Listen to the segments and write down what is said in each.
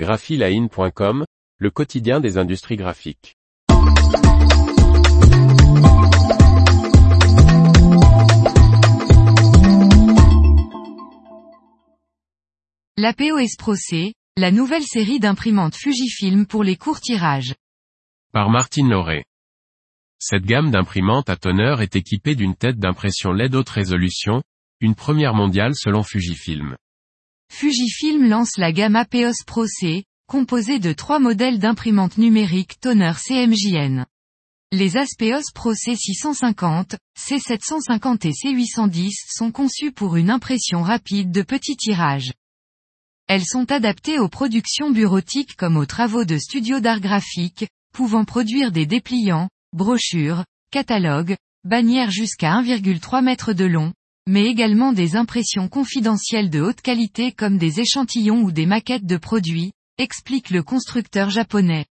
graphiline.com, le quotidien des industries graphiques. L'APOS Pro C, la nouvelle série d'imprimantes Fujifilm pour les courts tirages. Par Martine Lauré. Cette gamme d'imprimantes à tonneur est équipée d'une tête d'impression LED haute résolution, une première mondiale selon Fujifilm. Fujifilm lance la gamme APOS Pro C, composée de trois modèles d'imprimantes numériques toner CMJN. Les Aspeos Pro C650, C750 et C810 sont conçus pour une impression rapide de petits tirages. Elles sont adaptées aux productions bureautiques comme aux travaux de studios d'art graphique, pouvant produire des dépliants, brochures, catalogues, bannières jusqu'à 1,3 m de long, mais également des impressions confidentielles de haute qualité comme des échantillons ou des maquettes de produits, explique le constructeur japonais.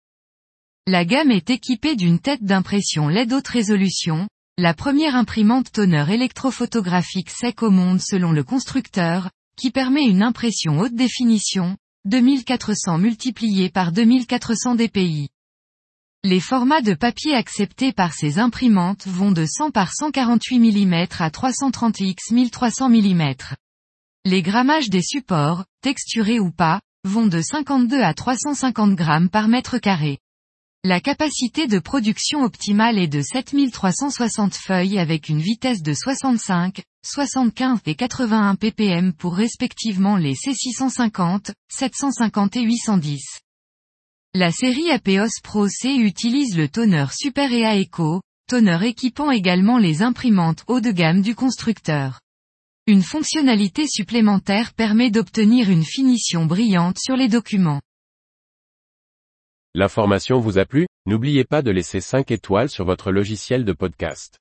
La gamme est équipée d'une tête d'impression LED haute résolution, la première imprimante toner électrophotographique sec au monde selon le constructeur, qui permet une impression haute définition, 2400 multiplié par 2400 dpi. Les formats de papier acceptés par ces imprimantes vont de 100 par 148 mm à 330 x 1300 mm. Les grammages des supports, texturés ou pas, vont de 52 à 350 grammes par mètre carré. La capacité de production optimale est de 7360 feuilles avec une vitesse de 65, 75 et 81 ppm pour respectivement les C650, 750 et 810. La série APOS Pro C utilise le toner Super EA Eco, toner équipant également les imprimantes haut de gamme du constructeur. Une fonctionnalité supplémentaire permet d'obtenir une finition brillante sur les documents. L'information vous a plu? N'oubliez pas de laisser 5 étoiles sur votre logiciel de podcast.